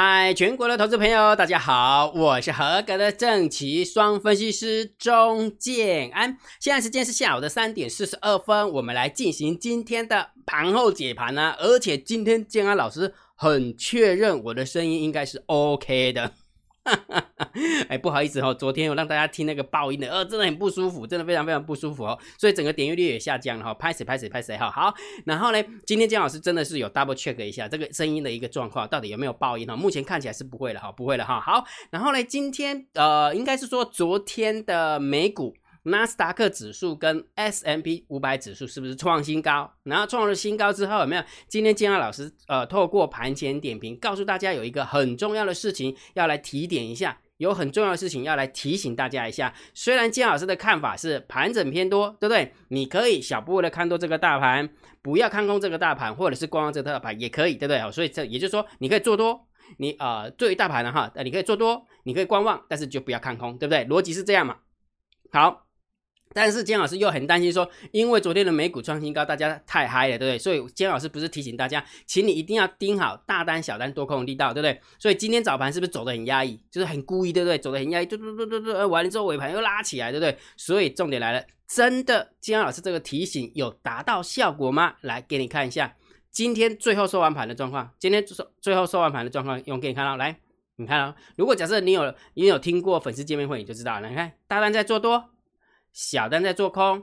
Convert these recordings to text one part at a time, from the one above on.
嗨，全国的投资朋友，大家好，我是合格的正奇双分析师钟建安。现在时间是下午的三点四十二分，我们来进行今天的盘后解盘呢。而且今天建安老师很确认我的声音应该是 OK 的。哎，不好意思哦，昨天我让大家听那个爆音的，呃，真的很不舒服，真的非常非常不舒服哦，所以整个点击率也下降了哈。拍谁拍谁拍谁哈。好，然后呢，今天姜老师真的是有 double check 一下这个声音的一个状况，到底有没有爆音哈？目前看起来是不会了哈，不会了哈。好，然后呢，今天呃，应该是说昨天的美股。纳斯达克指数跟 S M P 五百指数是不是创新高？然后创了新高之后有没有？今天金安老师呃透过盘前点评告诉大家有一个很重要的事情要来提点一下，有很重要的事情要来提醒大家一下。虽然金老师的看法是盘整偏多，对不对？你可以小部分的看多这个大盘，不要看空这个大盘，或者是观望这个大盘也可以，对不对？所以这也就是说你可以做多，你呃对于大盘的哈，你可以做多，你可以观望，但是就不要看空，对不对？逻辑是这样嘛？好。但是姜老师又很担心说，因为昨天的美股创新高，大家太嗨了，对不对？所以姜老师不是提醒大家，请你一定要盯好大单、小单、多空力道，对不对？所以今天早盘是不是走的很压抑，就是很故意，对不对？走的很压抑，嘟嘟嘟嘟嘟，完了之后尾盘又拉起来，对不对？所以重点来了，真的姜老师这个提醒有达到效果吗？来给你看一下，今天最后收完盘的状况，今天收最后收完盘的状况，用给你看到，来，你看哦，如果假设你有你有听过粉丝见面会，你就知道了，你看大单在做多。小单在做空，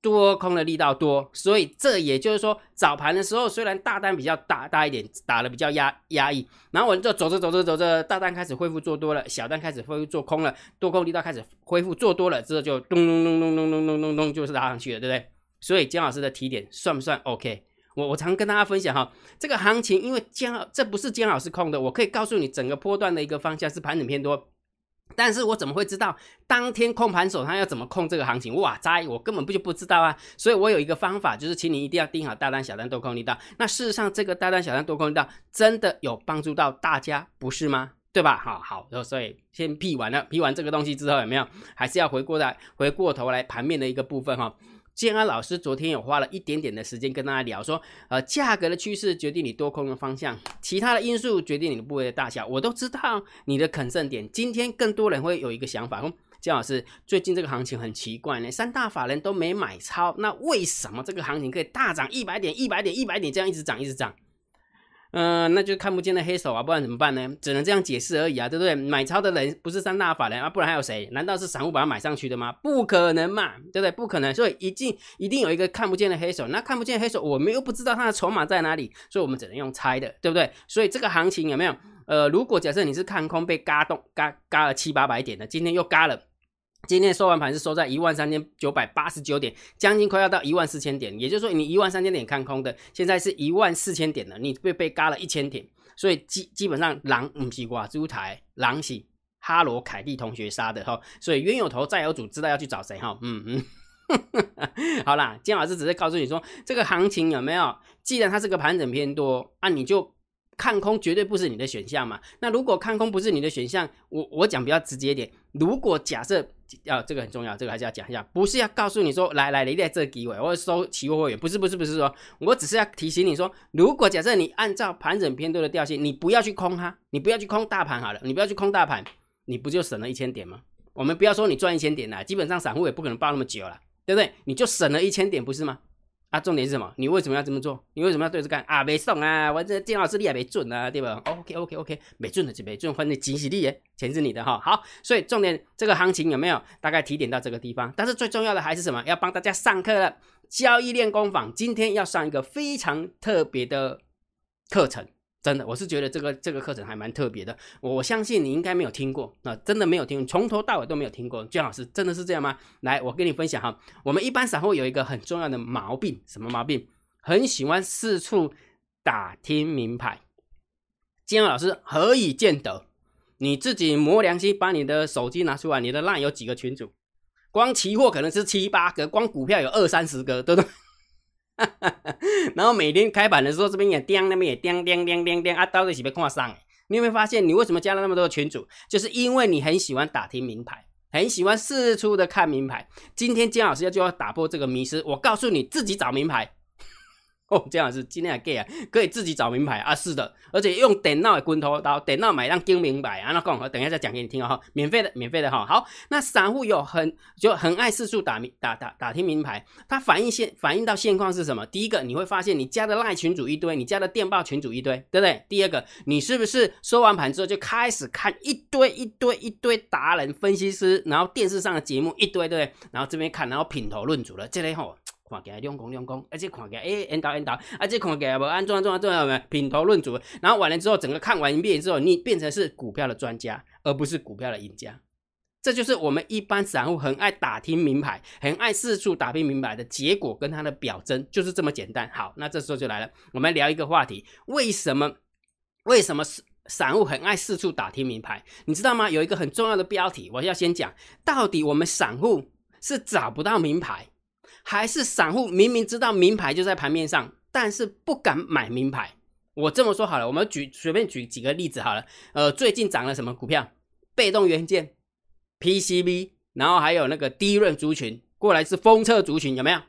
多空的力道多，所以这也就是说，早盘的时候虽然大单比较大大一点，打的比较压压抑，然后我就走着走着走着，大单开始恢复做多了，小单开始恢复做空了，多空力道开始恢复做多了，之后就咚咚咚咚咚咚咚咚咚就是拉上去了，对不对？所以姜老师的提点算不算 OK？我我常跟大家分享哈，这个行情因为姜这不是姜老师控的，我可以告诉你整个波段的一个方向是盘整偏多。但是我怎么会知道当天控盘手他要怎么控这个行情？哇哉，我根本不就不知道啊！所以我有一个方法，就是请你一定要盯好大单、小单多空力道。那事实上，这个大单、小单多空力道真的有帮助到大家，不是吗？对吧？好好，所以先避完了，避完这个东西之后，有没有？还是要回过来，回过头来盘面的一个部分哈。建安老师昨天有花了一点点的时间跟大家聊，说，呃，价格的趋势决定你多空的方向，其他的因素决定你的部位的大小，我都知道你的肯胜点。今天更多人会有一个想法，说，建老师最近这个行情很奇怪呢，三大法人都没买超，那为什么这个行情可以大涨一百点、一百点、一百点这样一直涨、一直涨？嗯，那就看不见的黑手啊，不然怎么办呢？只能这样解释而已啊，对不对？买超的人不是三大法人啊，不然还有谁？难道是散户把它买上去的吗？不可能嘛，对不对？不可能，所以一定一定有一个看不见的黑手。那看不见黑手，我们又不知道他的筹码在哪里，所以我们只能用猜的，对不对？所以这个行情有没有？呃，如果假设你是看空被嘎动，嘎嘎了七八百点的，今天又嘎了。今天收完盘是收在一万三千九百八十九点，将近快要到一万四千点，也就是说你一万三千点看空的，现在是一万四千点了，你被被嘎了一千点，所以基基本上狼唔是瓜猪台，狼是哈罗凯蒂同学杀的哈，所以冤有头债有主，知道要去找谁哈，嗯嗯，好啦，金老师只是告诉你说这个行情有没有，既然它是个盘整偏多啊，你就。看空绝对不是你的选项嘛？那如果看空不是你的选项，我我讲比较直接点。如果假设要这个很重要，这个还是要讲一下，不是要告诉你说来来你在这机会，我收期货会员，不是不是不是说，我只是要提醒你说，如果假设你按照盘整偏多的调性，你不要去空它，你不要去空大盘好了，你不要去空大盘，你不就省了一千点吗？我们不要说你赚一千点了，基本上散户也不可能报那么久了，对不对？你就省了一千点，不是吗？啊，重点是什么？你为什么要这么做？你为什么要对着干啊？没送啊！我这电脑视力也没准啊，对吧？OK OK OK，没准的就没准，反正惊喜力耶，钱是你的哈。好，所以重点这个行情有没有大概提点到这个地方？但是最重要的还是什么？要帮大家上课了，交易练功坊今天要上一个非常特别的课程。真的，我是觉得这个这个课程还蛮特别的。我相信你应该没有听过，那真的没有听，从头到尾都没有听过。姜老师真的是这样吗？来，我跟你分享哈。我们一般散户有一个很重要的毛病，什么毛病？很喜欢四处打听名牌。姜老师何以见得？你自己磨良心，把你的手机拿出来，你的烂有几个群组？光期货可能是七八个，光股票有二三十个，对不对？然后每天开板的时候，这边也叮，那边也叮叮叮叮叮啊，到底是被看上？你有没有发现，你为什么加了那么多群主？就是因为你很喜欢打听名牌，很喜欢四处的看名牌。今天姜老师要就要打破这个迷失，我告诉你自己找名牌。哦，这样是今天还 gay 啊，可以自己找名牌啊，是的，而且用电脑的滚头刀，电脑买让盯明白啊，那讲，我等一下再讲给你听哈，免费的，免费的哈。好，那散户有很就很爱四处打名打打打听名牌，它反映现反映到现况是什么？第一个，你会发现你加的赖群主一堆，你加的电报群主一堆，对不对？第二个，你是不是收完盘之后就开始看一堆一堆一堆达人分析师，然后电视上的节目一堆，对不对？然后这边看，然后品头论足了，这类吼。看起来两公两公，而且看起来诶，引导引导，而且看起来无安怎安怎安怎品头论足，然后完了之后，整个看完一遍之后，你变成是股票的专家，而不是股票的赢家。这就是我们一般散户很爱打听名牌，很爱四处打听名牌的结果跟它的表征，就是这么简单。好，那这时候就来了，我们聊一个话题：为什么为什么散户很爱四处打听名牌？你知道吗？有一个很重要的标题，我要先讲，到底我们散户是找不到名牌。还是散户明明知道名牌就在盘面上，但是不敢买名牌。我这么说好了，我们举随便举几个例子好了。呃，最近涨了什么股票？被动元件、PCB，然后还有那个低润族群过来是封测族群，有没有？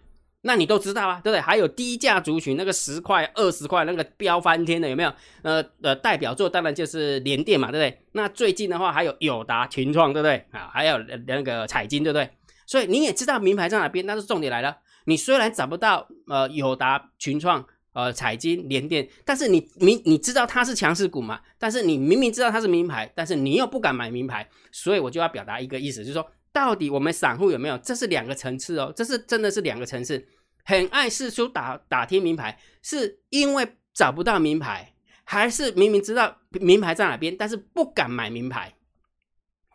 那你都知道啊，对不对？还有低价族群，那个十块、二十块那个飙翻天的，有没有？呃呃，代表作当然就是联电嘛，对不对？那最近的话还有友达、群创，对不对？啊，还有那个彩金，对不对？所以你也知道名牌在哪边，但是重点来了，你虽然找不到呃友达、群创、呃彩金、联电，但是你明你知道它是强势股嘛？但是你明明知道它是名牌，但是你又不敢买名牌，所以我就要表达一个意思，就是说，到底我们散户有没有？这是两个层次哦，这是真的是两个层次。很爱四处打打听名牌，是因为找不到名牌，还是明明知道名牌在哪边，但是不敢买名牌？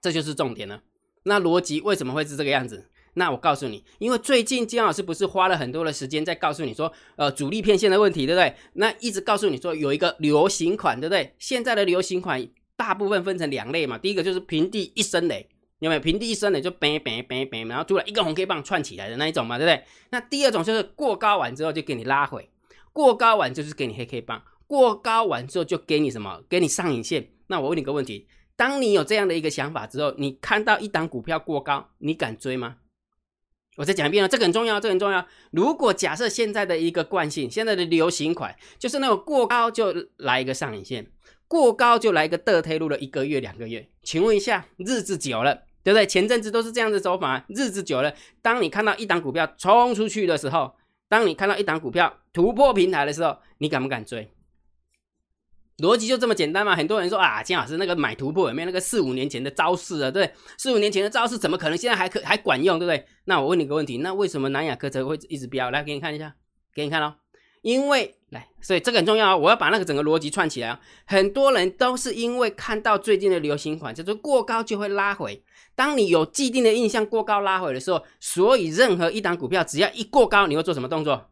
这就是重点了。那逻辑为什么会是这个样子？那我告诉你，因为最近金老师不是花了很多的时间在告诉你说，呃，主力片线的问题，对不对？那一直告诉你说有一个流行款，对不对？现在的流行款大部分分成两类嘛，第一个就是平地一声雷，有没有？平地一声雷就 bang bang bang bang，然后突然一个红 K 棒串起来的那一种嘛，对不对？那第二种就是过高完之后就给你拉回，过高完就是给你黑 K 棒，过高完之后就给你什么？给你上影线。那我问你个问题。当你有这样的一个想法之后，你看到一档股票过高，你敢追吗？我再讲一遍了，这个很重要，这个很重要。如果假设现在的一个惯性，现在的流行款就是那种过高就来一个上影线，过高就来一个得推路了一个月、两个月。请问一下，日子久了，对不对？前阵子都是这样子走法，日子久了，当你看到一档股票冲出去的时候，当你看到一档股票突破平台的时候，你敢不敢追？逻辑就这么简单嘛？很多人说啊，金老师那个买突破有没有那个四五年前的招式啊？对，四五年前的招式怎么可能现在还可还管用？对不对？那我问你个问题，那为什么南亚科车会一直飙？来给你看一下，给你看哦。因为来，所以这个很重要啊！我要把那个整个逻辑串起来啊。很多人都是因为看到最近的流行款叫做过高就会拉回。当你有既定的印象过高拉回的时候，所以任何一档股票只要一过高，你会做什么动作？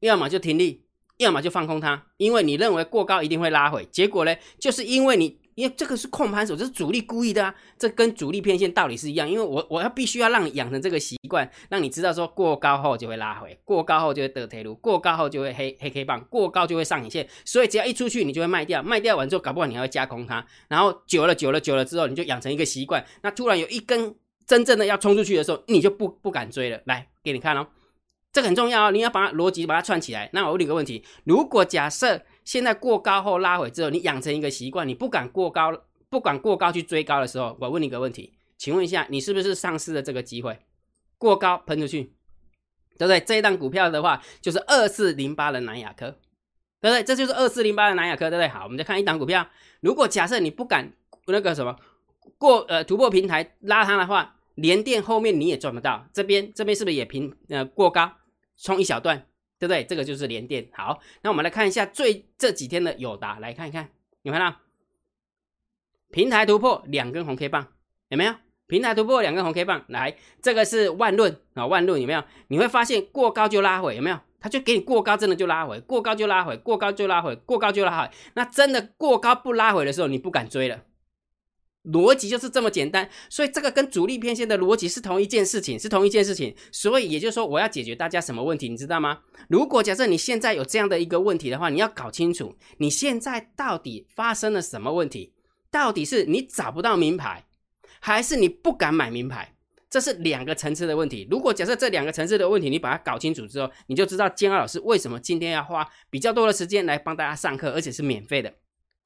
要么就停利。要么就放空它，因为你认为过高一定会拉回，结果呢，就是因为你，因为这个是控盘手，这是主力故意的啊，这跟主力偏线道理是一样，因为我我要必须要让你养成这个习惯，让你知道说过高后就会拉回，过高后就会得铁路，过高后就会黑黑 K 棒，过高就会上影线，所以只要一出去你就会卖掉，卖掉完之后搞不好你还会加空它，然后久了久了久了之后你就养成一个习惯，那突然有一根真正的要冲出去的时候，你就不不敢追了，来给你看哦。这个很重要哦，你要把逻辑把它串起来。那我问你个问题：如果假设现在过高后拉回之后，你养成一个习惯，你不敢过高，不敢过高去追高的时候，我问你个问题，请问一下，你是不是丧失了这个机会？过高喷出去，对不对？这一档股票的话，就是二四零八的南亚科，对不对？这就是二四零八的南亚科，对不对？好，我们再看一档股票，如果假设你不敢那个什么过呃突破平台拉它的话。连电后面你也赚不到，这边这边是不是也平呃过高冲一小段，对不对？这个就是连电。好，那我们来看一下最这几天的友达，来看一看，有看到平台突破两根红 K 棒，有没有？平台突破两根红 K 棒，来，这个是万润啊，万润有没有？你会发现过高就拉回，有没有？它就给你过高，真的就拉回，过高就拉回，过高就拉回，过高就拉回。那真的过高不拉回的时候，你不敢追了。逻辑就是这么简单，所以这个跟主力偏线的逻辑是同一件事情，是同一件事情。所以也就是说，我要解决大家什么问题，你知道吗？如果假设你现在有这样的一个问题的话，你要搞清楚你现在到底发生了什么问题，到底是你找不到名牌，还是你不敢买名牌？这是两个层次的问题。如果假设这两个层次的问题你把它搞清楚之后，你就知道建二老师为什么今天要花比较多的时间来帮大家上课，而且是免费的，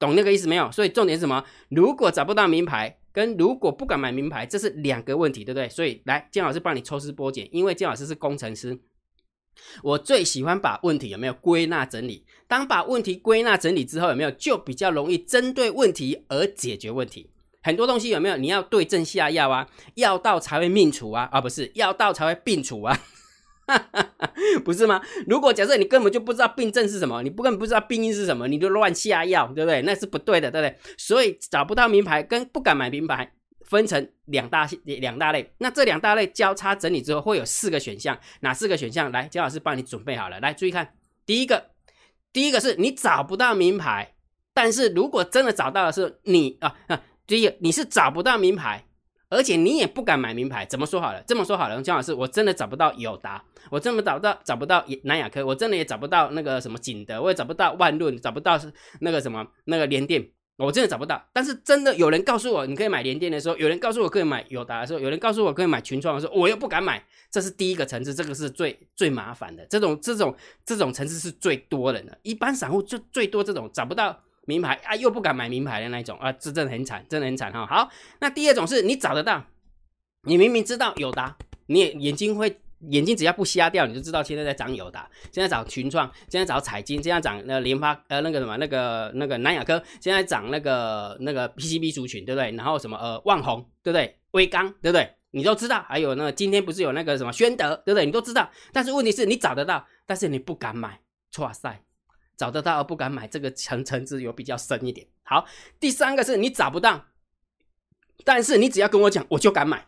懂那个意思没有？所以重点是什么？如果找不到名牌，跟如果不敢买名牌，这是两个问题，对不对？所以来，金老师帮你抽丝剥茧，因为金老师是工程师，我最喜欢把问题有没有归纳整理。当把问题归纳整理之后，有没有就比较容易针对问题而解决问题。很多东西有没有？你要对症下药啊，药到才会命除啊，啊不是，药到才会病除啊，不是吗？如果假设你根本就不知道病症是什么，你不根本不知道病因是什么，你就乱下药，对不对？那是不对的，对不对？所以找不到名牌跟不敢买名牌分成两大两大类。那这两大类交叉整理之后，会有四个选项，哪四个选项？来，姜老师帮你准备好了，来注意看，第一个，第一个是你找不到名牌，但是如果真的找到的是你啊啊。第一，你是找不到名牌，而且你也不敢买名牌。怎么说好了？这么说好了，姜老师，我真的找不到友达，我这么找不到找不到南亚科，我真的也找不到那个什么景德，我也找不到万润，找不到是那个什么那个联电，我真的找不到。但是真的有人告诉我你可以买联电的时候，有人告诉我可以买友达的时候，有人告诉我可以买群创的时候，我又不敢买。这是第一个层次，这个是最最麻烦的，这种这种这种层次是最多人的，一般散户就最多这种找不到。名牌啊，又不敢买名牌的那种啊，这真的很惨，真的很惨哈。好，那第二种是你找得到，你明明知道友达，你也眼睛会眼睛只要不瞎掉，你就知道现在在涨友达，现在找群创，现在找彩金，现在涨那联发呃那个什么那个那个南亚科，现在涨那个那个 PCB 族群，对不对？然后什么呃万宏，对不对？微刚，对不对？你都知道。还有那今天不是有那个什么宣德，对不对？你都知道。但是问题是你找得到，但是你不敢买，哇塞！找得到而不敢买，这个层层次有比较深一点。好，第三个是你找不到，但是你只要跟我讲，我就敢买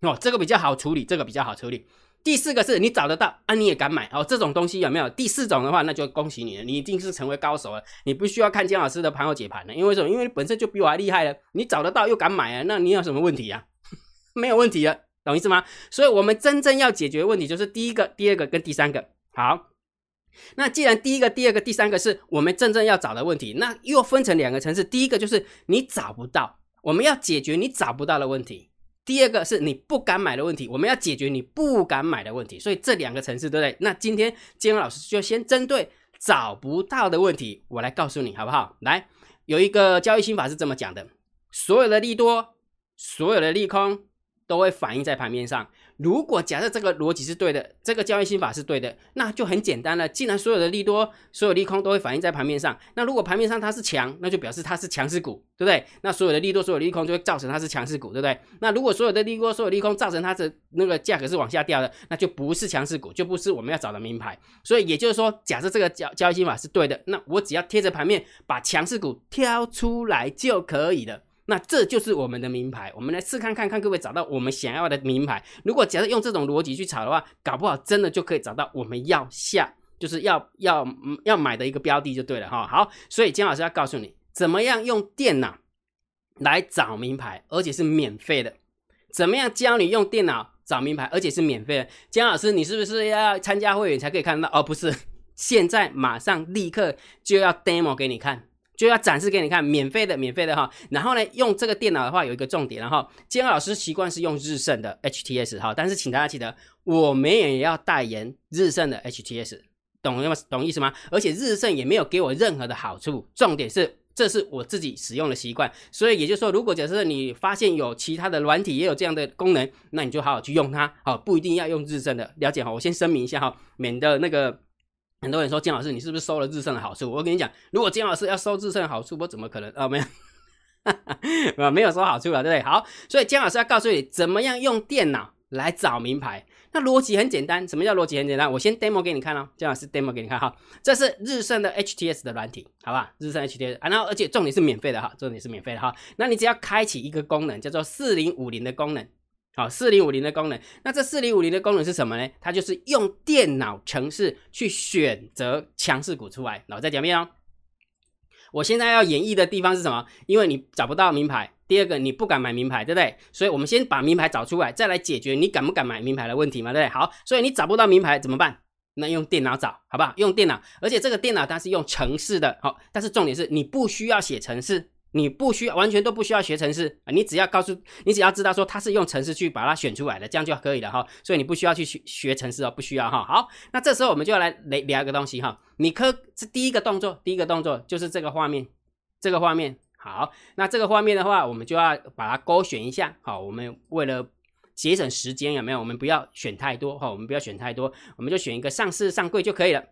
哦，这个比较好处理，这个比较好处理。第四个是你找得到啊，你也敢买哦，这种东西有没有？第四种的话，那就恭喜你了，你一定是成为高手了，你不需要看姜老师的盘后解盘了，因为什么？因为本身就比我还厉害了，你找得到又敢买啊，那你有什么问题啊？没有问题了，懂意思吗？所以我们真正要解决问题就是第一个、第二个跟第三个。好。那既然第一个、第二个、第三个是我们真正要找的问题，那又分成两个层次。第一个就是你找不到，我们要解决你找不到的问题；第二个是你不敢买的问题，我们要解决你不敢买的问题。所以这两个层次，对不对？那今天金老师就先针对找不到的问题，我来告诉你好不好？来，有一个交易心法是这么讲的：所有的利多，所有的利空，都会反映在盘面上。如果假设这个逻辑是对的，这个交易心法是对的，那就很简单了。既然所有的利多、所有利空都会反映在盘面上，那如果盘面上它是强，那就表示它是强势股，对不对？那所有的利多、所有利空就会造成它是强势股，对不对？那如果所有的利多、所有利空造成它的那个价格是往下掉的，那就不是强势股，就不是我们要找的名牌。所以也就是说，假设这个交交易心法是对的，那我只要贴着盘面把强势股挑出来就可以了。那这就是我们的名牌，我们来试看看看，各位找到我们想要的名牌？如果假设用这种逻辑去炒的话，搞不好真的就可以找到我们要下，就是要要要买的一个标的就对了哈。好，所以金老师要告诉你，怎么样用电脑来找名牌，而且是免费的。怎么样教你用电脑找名牌，而且是免费的？姜老师，你是不是要参加会员才可以看到？哦，不是，现在马上立刻就要 demo 给你看。就要展示给你看，免费的，免费的哈。然后呢，用这个电脑的话有一个重点，然后金老师习惯是用日盛的 HTS 哈，但是请大家记得，我们也要代言日盛的 HTS，懂吗？懂意思吗？而且日盛也没有给我任何的好处，重点是这是我自己使用的习惯，所以也就是说，如果假设你发现有其他的软体也有这样的功能，那你就好好去用它，好，不一定要用日盛的，了解哈。我先声明一下哈，免得那个。很多人说金老师，你是不是收了日盛的好处？我跟你讲，如果金老师要收日盛的好处，我怎么可能啊？没有，啊，没有收好处了，对不对？好，所以金老师要告诉你，怎么样用电脑来找名牌。那逻辑很简单，什么叫逻辑很简单？我先 demo 给你看哦，金老师 demo 给你看哈。这是日盛的 HTS 的软体，好吧？日盛 HTS，啊然后而且重点是免费的哈，重点是免费的哈。那你只要开启一个功能，叫做四零五零的功能。好，四零五零的功能，那这四零五零的功能是什么呢？它就是用电脑程式去选择强势股出来。然后再讲一遍哦。我现在要演绎的地方是什么？因为你找不到名牌，第二个你不敢买名牌，对不对？所以我们先把名牌找出来，再来解决你敢不敢买名牌的问题嘛，对不对？好，所以你找不到名牌怎么办？那用电脑找，好不好？用电脑，而且这个电脑它是用程式的，好，但是重点是你不需要写程式。你不需要完全都不需要学程式啊，你只要告诉你只要知道说它是用程式去把它选出来的，这样就可以了哈。所以你不需要去学学程式哦，不需要哈。好，那这时候我们就要来聊聊一个东西哈。你可是第一个动作，第一个动作就是这个画面，这个画面好。那这个画面的话，我们就要把它勾选一下。好，我们为了节省时间，有没有？我们不要选太多哈，我们不要选太多，我们就选一个上市上柜就可以了。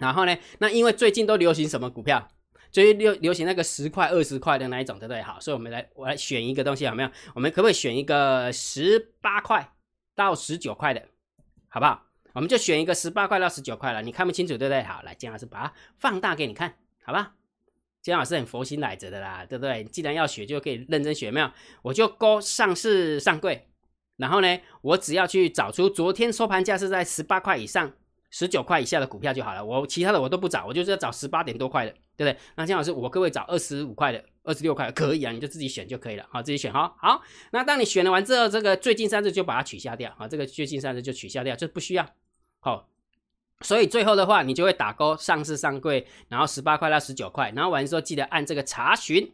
然后呢，那因为最近都流行什么股票？最流流行那个十块、二十块的那一种，对不对？好，所以我们来，我来选一个东西，有没有？我们可不可以选一个十八块到十九块的，好不好？我们就选一个十八块到十九块了。你看不清楚，对不对？好，来，姜老师把它放大给你看，好吧？姜老师很佛心来着的啦，对不对？既然要学，就可以认真学，没有？我就勾上市上柜，然后呢，我只要去找出昨天收盘价是在十八块以上。十九块以下的股票就好了，我其他的我都不找，我就是要找十八点多块的，对不对？那姜老师，我各位找二十五块的、二十六块可以啊，你就自己选就可以了，好，自己选哈。好，那当你选了完之后，这个最近三日就把它取消掉，啊，这个最近三日就取消掉，就不需要。好，所以最后的话，你就会打勾上市上柜，然后十八块到十九块，然后完之后记得按这个查询，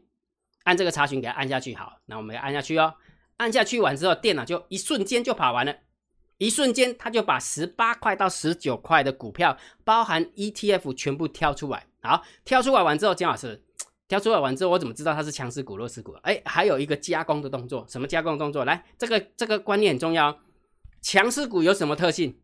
按这个查询给它按下去，好，那我们要按下去哦，按下去完之后，电脑就一瞬间就跑完了。一瞬间，他就把十八块到十九块的股票，包含 ETF 全部挑出来。好，挑出来完之后，姜老师 挑出来完之后，我怎么知道它是强势股、弱势股？哎，还有一个加工的动作，什么加工的动作？来，这个这个观念很重要。强势股有什么特性？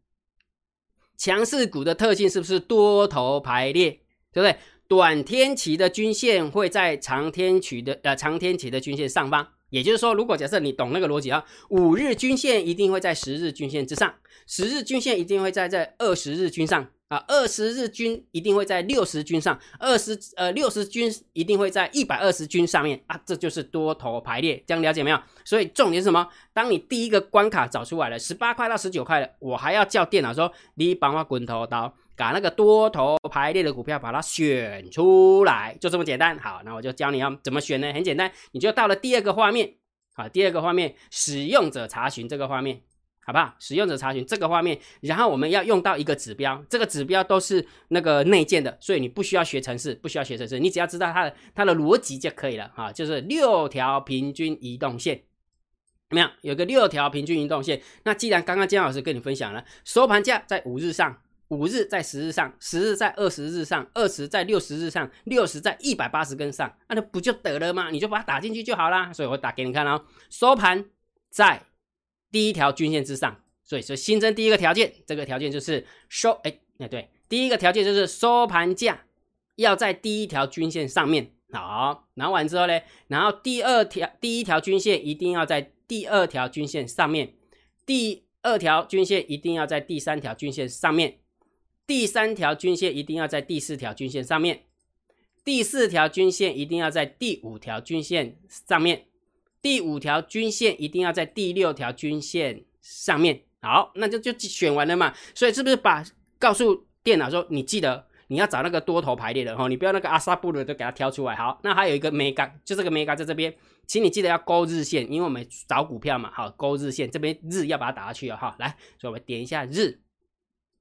强势股的特性是不是多头排列？对不对？短天期的均线会在长天期的呃长天期的均线上方。也就是说，如果假设你懂那个逻辑啊，五日均线一定会在十日均线之上，十日均线一定会在在二十日均上啊，二十日均一定会在六十均上，二十呃六十均一定会在一百二十均上面啊，这就是多头排列，这样了解没有？所以重点是什么？当你第一个关卡找出来了，十八块到十九块了，我还要叫电脑说你帮我滚头刀。把那个多头排列的股票把它选出来，就这么简单。好，那我就教你要怎么选呢？很简单，你就到了第二个画面，好，第二个画面使用者查询这个画面，好不好？使用者查询这个画面，然后我们要用到一个指标，这个指标都是那个内建的，所以你不需要学程式，不需要学程式，你只要知道它的它的逻辑就可以了啊，就是六条平均移动线，怎么样？有个六条平均移动线。那既然刚刚姜老师跟你分享了，收盘价在五日上。五日在十日上，十日在二十日上，二十在六十日上，六十在一百八十根上，那不就得了吗？你就把它打进去就好啦。所以我打给你看哦，收盘在第一条均线之上，所以说新增第一个条件，这个条件就是收，哎，那对，第一个条件就是收盘价要在第一条均线上面。好，拿完之后呢，然后第二条第一条均线一定要在第二条均线上面，第二条均线一定要在第三条均线上面。第三条均线一定要在第四条均线上面，第四条均线一定要在第五条均线上面，第五条均线一定要在第六条均线上面。好，那就就选完了嘛。所以是不是把告诉电脑说，你记得你要找那个多头排列的哈，你不要那个阿萨布鲁都给它挑出来。好，那还有一个 mega，就这个 mega 在这边，请你记得要勾日线，因为我们找股票嘛。好，勾日线这边日要把它打下去啊。哈，来，所以我们点一下日，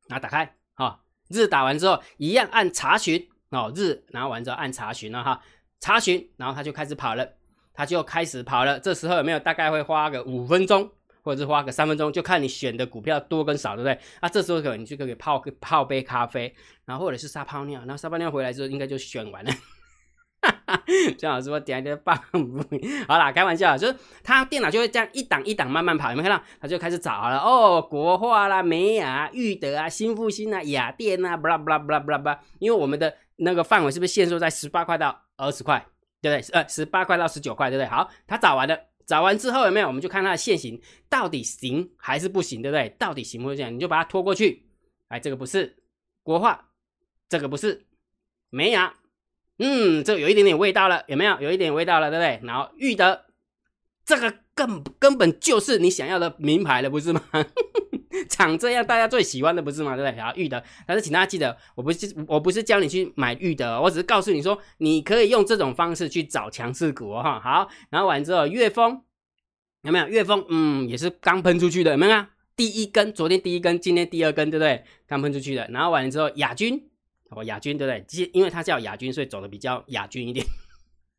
然后打开。啊，日打完之后，一样按查询哦，日然后完之后按查询了哈，查询，然后他就开始跑了，他就开始跑了。这时候有没有大概会花个五分钟，或者是花个三分钟，就看你选的股票多跟少，对不对？啊，这时候可能你就可以泡个泡杯咖啡，然后或者是撒泡尿，然后撒泡尿回来之后，应该就选完了。姜老师，我点一点棒，好啦，开玩笑，就是他电脑就会这样一档一档慢慢跑，有没有看到？他就开始找了哦，国画啦、美雅、裕德啊、新复兴啊、雅电啊，布拉布拉布拉布拉布拉，因为我们的那个范围是不是限缩在十八块到二十块，对不对？呃，十八块到十九块，对不对？好，他找完了，找完之后有没有？我们就看它的线型到底行还是不行，对不对？到底行不行？你就把它拖过去，哎，这个不是国画，这个不是美雅。嗯，这有一点点味道了，有没有？有一点味道了，对不对？然后裕德，这个根根本就是你想要的名牌了，不是吗？长这样大家最喜欢的不是吗？对不对？然后裕德，但是请大家记得，我不是我不是教你去买裕德，我只是告诉你说，你可以用这种方式去找强势股哈。好，然后完之后，岳峰有没有？岳峰，嗯，也是刚喷出去的，有没有？第一根，昨天第一根，今天第二根，对不对？刚喷出去的。然后完了之后，亚军。哦，亚军对不对？其实因为它叫亚军，所以走的比较亚军一点。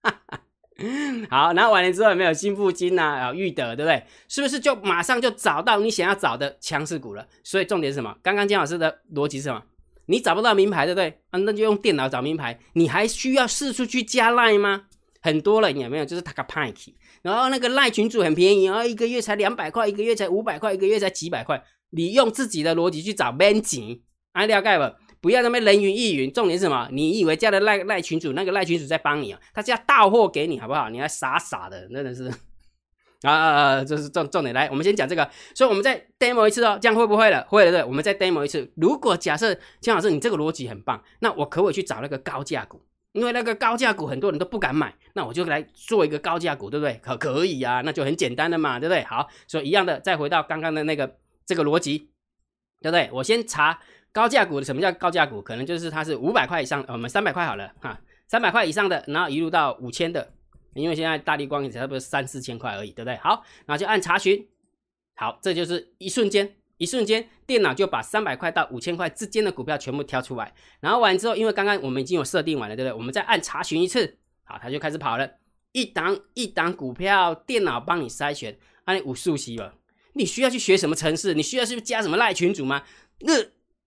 好，然后完了之后有没有新富金呐、啊，裕德，对不对？是不是就马上就找到你想要找的强势股了？所以重点是什么？刚刚姜老师的逻辑是什么？你找不到名牌，对不对？啊，那就用电脑找名牌。你还需要四处去加赖吗？很多人有没有？就是他个派去，然后那个赖群主很便宜，然后一个月才两百块，一个月才五百块，一个月才几百块。你用自己的逻辑去找 b e n 啊，了解不？不要那么人云亦云。重点是什么？你以为加了赖赖群主，那个赖群主在帮你啊？他是要到货给你，好不好？你还傻傻的，真的是 啊啊啊！这是重重点。来，我们先讲这个。所以我们再 demo 一次哦，这样会不会了？会了，对。我们再 demo 一次。如果假设姜老师你这个逻辑很棒，那我可不可以去找那个高价股？因为那个高价股很多人都不敢买，那我就来做一个高价股，对不对？可可以啊，那就很简单的嘛，对不对？好，所以一样的，再回到刚刚的那个这个逻辑，对不对？我先查高价股的，什么叫高价股？可能就是它是五百块以上，我们三百块好了哈，三百块以上的，然后一路到五千的，因为现在大力光也差不多三四千块而已，对不对？好，然后就按查询，好，这就是一瞬间。一瞬间，电脑就把三百块到五千块之间的股票全部挑出来，然后完之后，因为刚刚我们已经有设定完了，对不对？我们再按查询一次，好，它就开始跑了，一档一档股票，电脑帮你筛选，按你五速息了。你需要去学什么程式？你需要是加什么赖群主吗？那，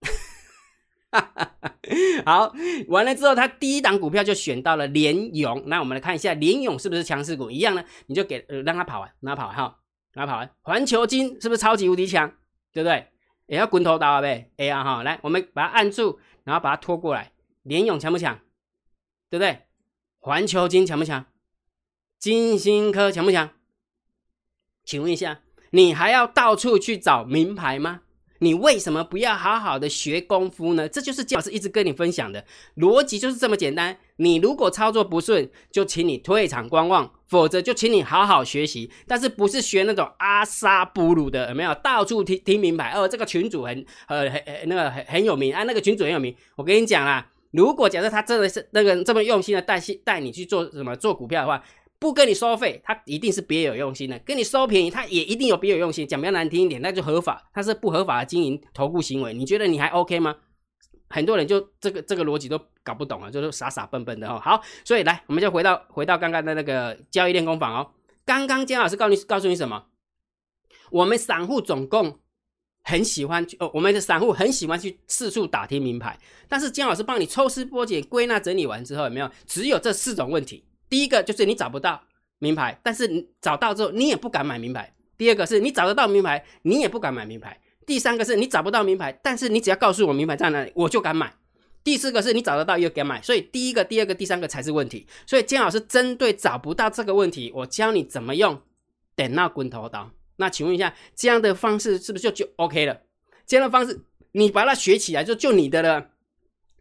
好，完了之后，他第一档股票就选到了联勇，那我们来看一下联勇是不是强势股？一样呢，你就给呃让它跑完，让它跑哈，让它跑完。环球金是不是超级无敌强？对不对？也要滚头刀啊呗。哎呀哈，来，我们把它按住，然后把它拖过来。联勇强不强？对不对？环球金强不强？金星科强不强？请问一下，你还要到处去找名牌吗？你为什么不要好好的学功夫呢？这就是姜老师一直跟你分享的逻辑，就是这么简单。你如果操作不顺，就请你退场观望，否则就请你好好学习。但是不是学那种阿萨布鲁的，有没有？到处听听名牌哦，这个群主很呃很那个很很有名啊，那个群主很有名。我跟你讲啦，如果假设他真的是那个这么用心的带带你去做什么做股票的话。不跟你收费，他一定是别有用心的；跟你收便宜，他也一定有别有用心。讲比较难听一点，那就合法，他是不合法的经营投顾行为。你觉得你还 OK 吗？很多人就这个这个逻辑都搞不懂啊，就是傻傻笨笨的哦。好，所以来，我们就回到回到刚刚的那个交易练功坊哦。刚刚姜老师告诉你告诉你什么？我们散户总共很喜欢去哦，我们的散户很喜欢去四处打听名牌，但是姜老师帮你抽丝剥茧、归纳整理完之后，有没有？只有这四种问题。第一个就是你找不到名牌，但是你找到之后你也不敢买名牌。第二个是你找得到名牌，你也不敢买名牌。第三个是你找不到名牌，但是你只要告诉我名牌在哪里，我就敢买。第四个是你找得到又敢买，所以第一个、第二个、第三个才是问题。所以姜老师针对找不到这个问题，我教你怎么用点那滚头刀。那请问一下，这样的方式是不是就就 OK 了？这样的方式你把它学起来就就你的了。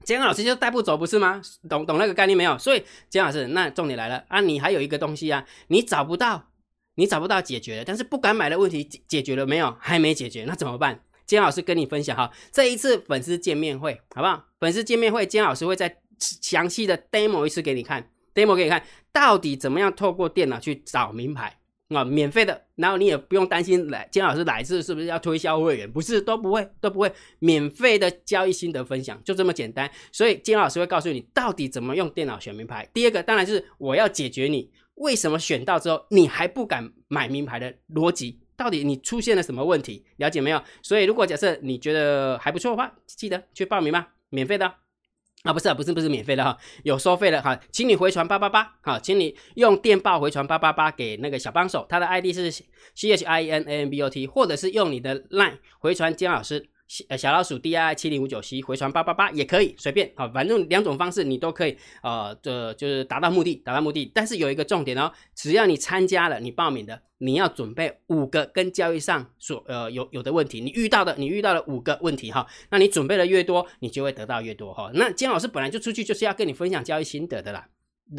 姜老师就带不走，不是吗？懂懂那个概念没有？所以姜老师，那重点来了啊！你还有一个东西啊，你找不到，你找不到解决，但是不敢买的问题解解决了没有？还没解决，那怎么办？姜老师跟你分享哈，这一次粉丝见面会好不好？粉丝见面会，姜老师会再详细的 demo 一次给你看，demo 给你看到底怎么样透过电脑去找名牌。啊，免费的，然后你也不用担心来金老师来自是不是要推销会员？不是，都不会，都不会，免费的交易心得分享，就这么简单。所以金老师会告诉你到底怎么用电脑选名牌。第二个当然是我要解决你为什么选到之后你还不敢买名牌的逻辑，到底你出现了什么问题？了解没有？所以如果假设你觉得还不错的话，记得去报名吧，免费的。啊，不是，不是，不是免费的哈，有收费的哈，请你回传八八八，好，请你用电报回传八八八给那个小帮手，他的 ID 是 C H I N A N B O T，或者是用你的 LINE 回传姜老师。小小老鼠 D I 七零五九 C 回传八八八也可以随便啊，反正两种方式你都可以呃，这就是达到目的，达到目的。但是有一个重点哦，只要你参加了，你报名的，你要准备五个跟交易上所呃有有的问题，你遇到的，你遇到了五个问题哈，那你准备的越多，你就会得到越多哈。那姜老师本来就出去就是要跟你分享交易心得的啦。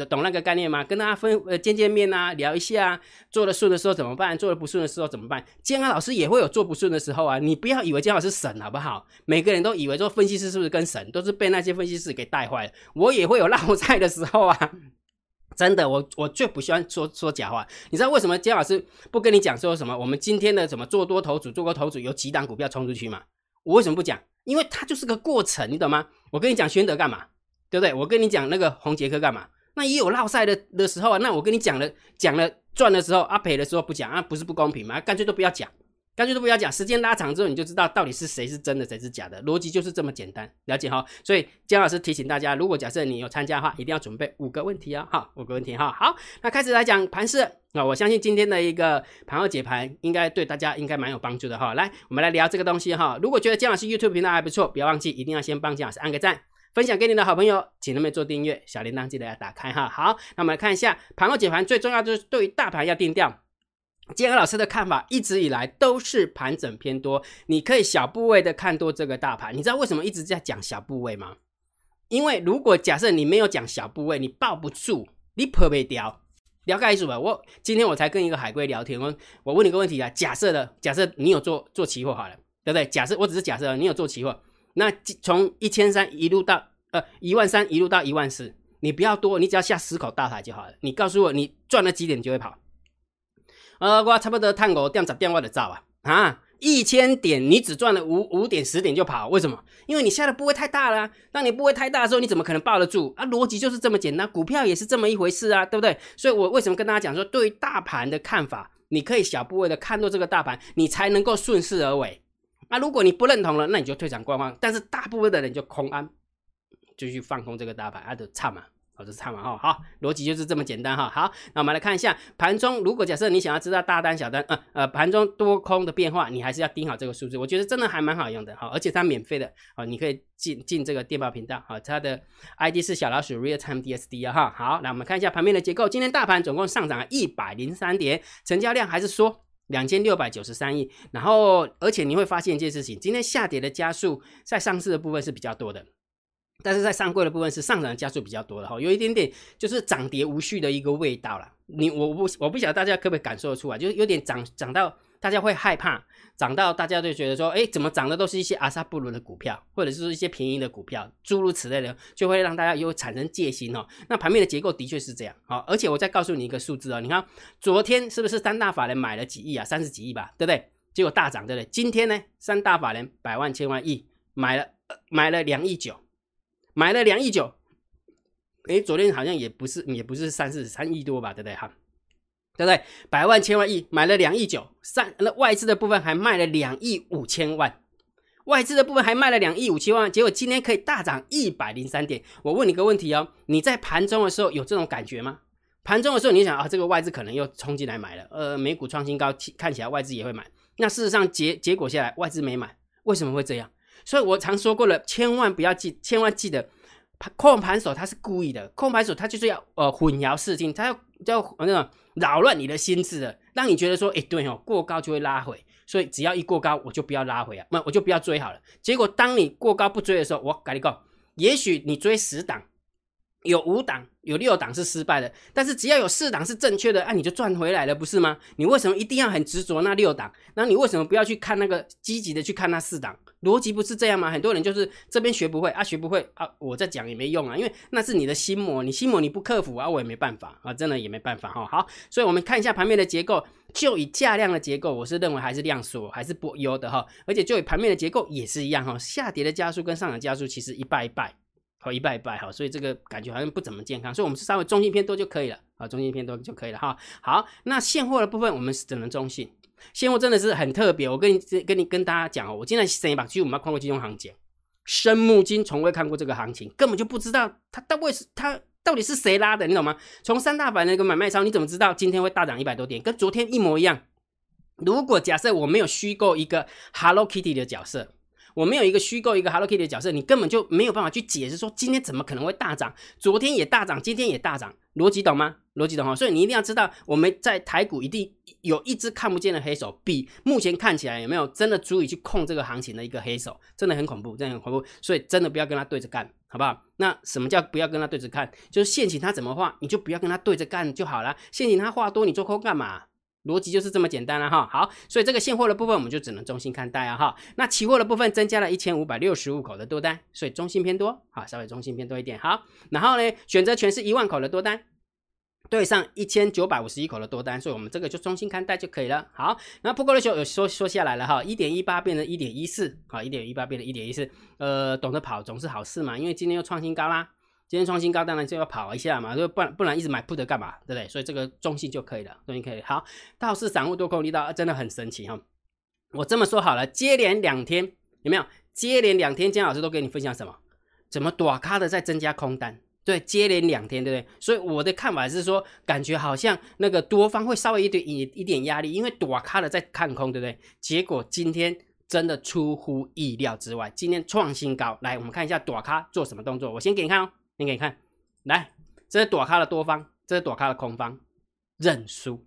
懂那个概念吗？跟大家分呃见见面啊，聊一下，做的顺的时候怎么办？做的不顺的时候怎么办？建安老师也会有做不顺的时候啊，你不要以为建安老师神好不好？每个人都以为做分析师是不是跟神都是被那些分析师给带坏了？我也会有落菜的时候啊，真的，我我最不喜欢说说假话。你知道为什么建老师不跟你讲说什么？我们今天的怎么做多头组、做多头组有几档股票冲出去吗？我为什么不讲？因为它就是个过程，你懂吗？我跟你讲宣德干嘛？对不对？我跟你讲那个红杰克干嘛？那也有落赛的的时候啊。那我跟你讲了，讲了赚的时候啊，赔的时候不讲啊，不是不公平吗？干脆都不要讲。干脆都不要讲，时间拉长之后，你就知道到底是谁是真的，谁是假的，逻辑就是这么简单，了解哈。所以姜老师提醒大家，如果假设你有参加的话，一定要准备五个问题啊，哈，五个问题哈。好，那开始来讲盘势啊，我相信今天的一个盘后解盘应该对大家应该蛮有帮助的哈。来，我们来聊这个东西哈。如果觉得姜老师 YouTube 频道还不错，不要忘记一定要先帮姜老师按个赞，分享给你的好朋友，请他们做订阅，小铃铛记得要打开哈。好，那我们来看一下盘后解盘，最重要就是对于大盘要定调。建安老师的看法一直以来都是盘整偏多，你可以小部位的看多这个大盘。你知道为什么一直在讲小部位吗？因为如果假设你没有讲小部位，你抱不住，你破不掉。了解意思吧？我今天我才跟一个海龟聊天，我我问你个问题啊，假设的，假设你有做做期货好了，对不对？假设我只是假设你有做期货，那从一千三一路到呃一万三一路到一万四，你不要多，你只要下十口大台就好了。你告诉我你赚了几点就会跑。呃，我差不多探五点十点我就走啊！啊，一千点你只赚了五五点十点就跑，为什么？因为你下的部位太大了。当你部位太大的时候，你怎么可能抱得住啊？逻辑就是这么简单，股票也是这么一回事啊，对不对？所以我为什么跟大家讲说，对于大盘的看法，你可以小部位的看到这个大盘，你才能够顺势而为。那如果你不认同了，那你就退场观望。但是大部分的人就空安，就去放空这个大盘，啊，就差嘛。好，这是唱完哈，好，逻辑就是这么简单哈。好，那我们来看一下盘中，如果假设你想要知道大单、小单，呃呃，盘中多空的变化，你还是要盯好这个数字。我觉得真的还蛮好用的，好，而且它免费的，好，你可以进进这个电报频道，好，它的 ID 是小老鼠 Real Time DSD 啊哈。好，那我们看一下盘面的结构，今天大盘总共上涨了一百零三点，成交量还是说两千六百九十三亿。然后，而且你会发现一件事情，今天下跌的加速在上市的部分是比较多的。但是在上柜的部分是上涨的加速比较多的哈，有一点点就是涨跌无序的一个味道了。你我不我不晓得大家可不可以感受得出来，就是有点涨涨到大家会害怕，涨到大家就觉得说，哎，怎么涨的都是一些阿萨布鲁的股票，或者是一些便宜的股票，诸如此类的，就会让大家有产生戒心哦。那盘面的结构的确是这样好，而且我再告诉你一个数字哦，你看昨天是不是三大法人买了几亿啊？三十几亿吧，对不对？结果大涨，对不对？今天呢，三大法人百万千万亿买了买了两亿九。买了两亿九，哎，昨天好像也不是，也不是三四三亿多吧，对不对哈？对不对？百万千万亿买了两亿九，三那外资的部分还卖了两亿五千万，外资的部分还卖了两亿五千万，结果今天可以大涨一百零三点。我问你个问题哦，你在盘中的时候有这种感觉吗？盘中的时候你想啊，这个外资可能又冲进来买了，呃，美股创新高，看起来外资也会买。那事实上结结果下来，外资没买，为什么会这样？所以我常说过了，千万不要记，千万记得，控盘手他是故意的，控盘手他就是要呃混淆视听，他要就那种扰乱你的心智的，让你觉得说，哎，对哦，过高就会拉回，所以只要一过高，我就不要拉回啊，那我就不要追好了。结果当你过高不追的时候，我跟你讲，也许你追十档。有五档，有六档是失败的，但是只要有四档是正确的，啊，你就赚回来了，不是吗？你为什么一定要很执着那六档？那你为什么不要去看那个积极的去看那四档？逻辑不是这样吗？很多人就是这边学不会啊，学不会啊，我再讲也没用啊，因为那是你的心魔，你心魔你不克服啊，我也没办法啊，真的也没办法哈。好，所以我们看一下盘面的结构，就以价量的结构，我是认为还是量缩，还是不优的哈。而且就以盘面的结构也是一样哈，下跌的加速跟上涨加速其实一败一败。好一拜一拜哈，所以这个感觉好像不怎么健康，所以我们是稍微中性偏多就可以了啊，中性偏多就可以了哈。好，那现货的部分我们是只能中性，现货真的是很特别。我跟你跟你跟大家讲哦，我今天生一把，其实我们要看过金融行情，生木金从未看过这个行情，根本就不知道它到底是它到底是谁拉的，你懂吗？从三大板那个买卖超，你怎么知道今天会大涨一百多点？跟昨天一模一样。如果假设我没有虚构一个 Hello Kitty 的角色。我没有一个虚构一个 Hello Kitty 的角色，你根本就没有办法去解释说今天怎么可能会大涨，昨天也大涨，今天也大涨，逻辑懂吗？逻辑懂哈，所以你一定要知道，我们在台股一定有一只看不见的黑手，比目前看起来有没有真的足以去控这个行情的一个黑手，真的很恐怖，真的很恐怖，所以真的不要跟他对着干，好不好？那什么叫不要跟他对着干？就是陷阱他怎么画，你就不要跟他对着干就好了。陷阱他画多，你做空干嘛？逻辑就是这么简单了哈，好，所以这个现货的部分我们就只能中心看待啊哈。那期货的部分增加了一千五百六十五口的多单，所以中心偏多，好，稍微中心偏多一点。好，然后呢，选择权是一万口的多单，对上一千九百五十一口的多单，所以我们这个就中心看待就可以了。好，那破过的时候有说说下来了哈，一点一八变成一点一四，好，一点一八变成一点一四，呃，懂得跑总是好事嘛，因为今天又创新高啦。今天创新高，当然就要跑一下嘛，就不然不然一直买 put 干嘛，对不对？所以这个中性就可以了，中性可以。好，倒是散户多空力道真的很神奇哈。我这么说好了，接连两天有没有？接连两天，姜老师都给你分享什么？怎么短咖的在增加空单？对，接连两天，对不对？所以我的看法是说，感觉好像那个多方会稍微一点一一点压力，因为短咖的在看空，对不对？结果今天真的出乎意料之外，今天创新高。来，我们看一下短咖做什么动作。我先给你看哦，你给你看。来，这是短咖的多方，这是短咖的空方，认输。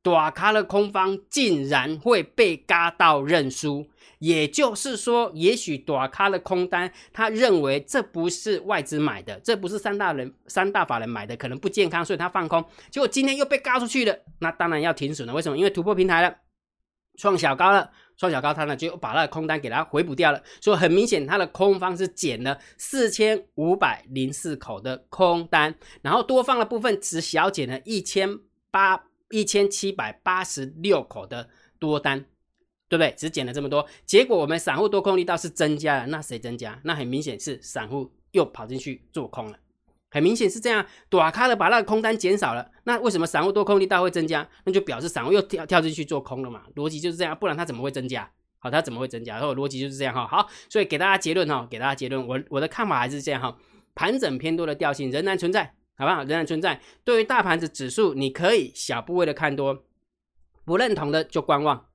短咖的空方竟然会被嘎到认输。也就是说，也许短咖的空单，他认为这不是外资买的，这不是三大人、三大法人买的，可能不健康，所以他放空。结果今天又被嘎出去了，那当然要停损了。为什么？因为突破平台了，创小高了，创小高，他呢就把那个空单给它回补掉了。所以很明显，它的空方是减了四千五百零四口的空单，然后多方的部分只小减了一千八一千七百八十六口的多单。对不对？只减了这么多，结果我们散户多空力道是增加了，那谁增加？那很明显是散户又跑进去做空了，很明显是这样，短咖的把那个空单减少了，那为什么散户多空力道会增加？那就表示散户又跳跳进去做空了嘛，逻辑就是这样，不然它怎么会增加？好，它怎么会增加？然后逻辑就是这样哈。好，所以给大家结论哈，给大家结论，我我的看法还是这样哈，盘整偏多的调性仍然存在，好不好？仍然存在。对于大盘子指数，你可以小部位的看多，不认同的就观望。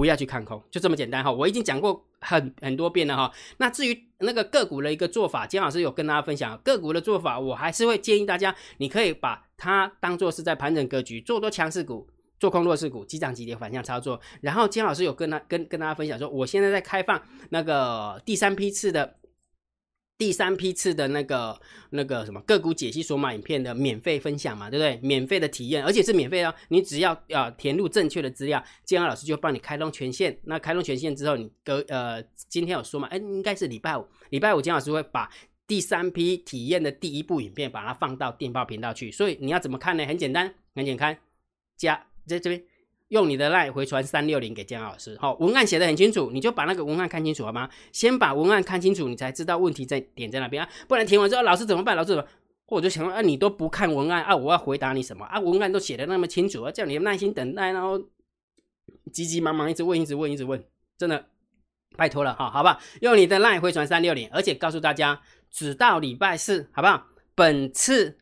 不要去看空，就这么简单哈。我已经讲过很很多遍了哈。那至于那个个股的一个做法，姜老师有跟大家分享个股的做法，我还是会建议大家，你可以把它当做是在盘整格局，做多强势股，做空弱势股，急涨急跌反向操作。然后金老师有跟他跟跟大家分享说，我现在在开放那个第三批次的。第三批次的那个那个什么个股解析索马影片的免费分享嘛，对不对？免费的体验，而且是免费哦。你只要要填入正确的资料，建安老师就帮你开通权限。那开通权限之后，你隔呃今天有说嘛？哎，应该是礼拜五，礼拜五金老师会把第三批体验的第一部影片把它放到电报频道去。所以你要怎么看呢？很简单，很简单，加在这边。用你的赖回传三六零给姜老师，好，文案写的很清楚，你就把那个文案看清楚好吗？先把文案看清楚，你才知道问题在点在哪边啊，不然填完之后老师怎么办？老师怎么？我就想啊，你都不看文案啊，我要回答你什么啊？文案都写的那么清楚啊，叫你耐心等待，然后急急忙忙一直问，一直问，一直问，真的拜托了哈，好不好？用你的赖回传三六零，而且告诉大家，只到礼拜四，好不好？本次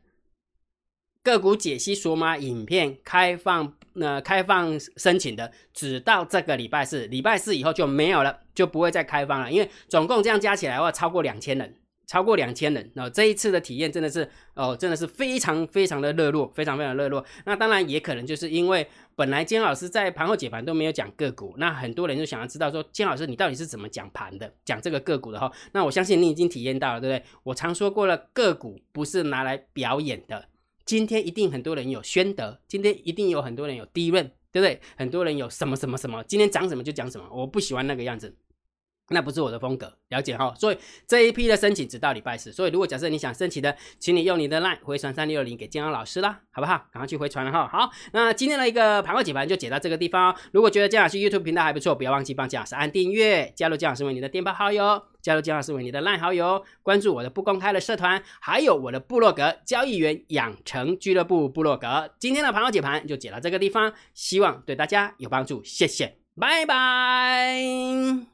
个股解析索马影片开放。那开放申请的只到这个礼拜四，礼拜四以后就没有了，就不会再开放了。因为总共这样加起来的话，超过两千人，超过两千人。那这一次的体验真的是哦，真的是非常非常的热络，非常非常热络。那当然也可能就是因为本来金老师在盘后解盘都没有讲个股，那很多人就想要知道说金老师你到底是怎么讲盘的，讲这个个股的哈。那我相信你已经体验到了，对不对？我常说过了，个股不是拿来表演的。今天一定很多人有宣德，今天一定有很多人有低润，对不对？很多人有什么什么什么，今天讲什么就讲什么，我不喜欢那个样子。那不是我的风格，了解哈。所以这一批的申请只到礼拜四。所以如果假设你想申请的，请你用你的 LINE 回传三六零给建安老师啦，好不好？赶快去回传了哈。好，那今天的一个盘后解盘就解到这个地方。如果觉得建老师 YouTube 频道还不错，不要忘记帮建老师按订阅，加入建老师为你的电报好友，加入建老师为你的 LINE 好友，关注我的不公开的社团，还有我的部落格交易员养成俱乐部部落格。今天的盘后解盘就解到这个地方，希望对大家有帮助，谢谢，拜拜。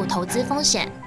投资风险。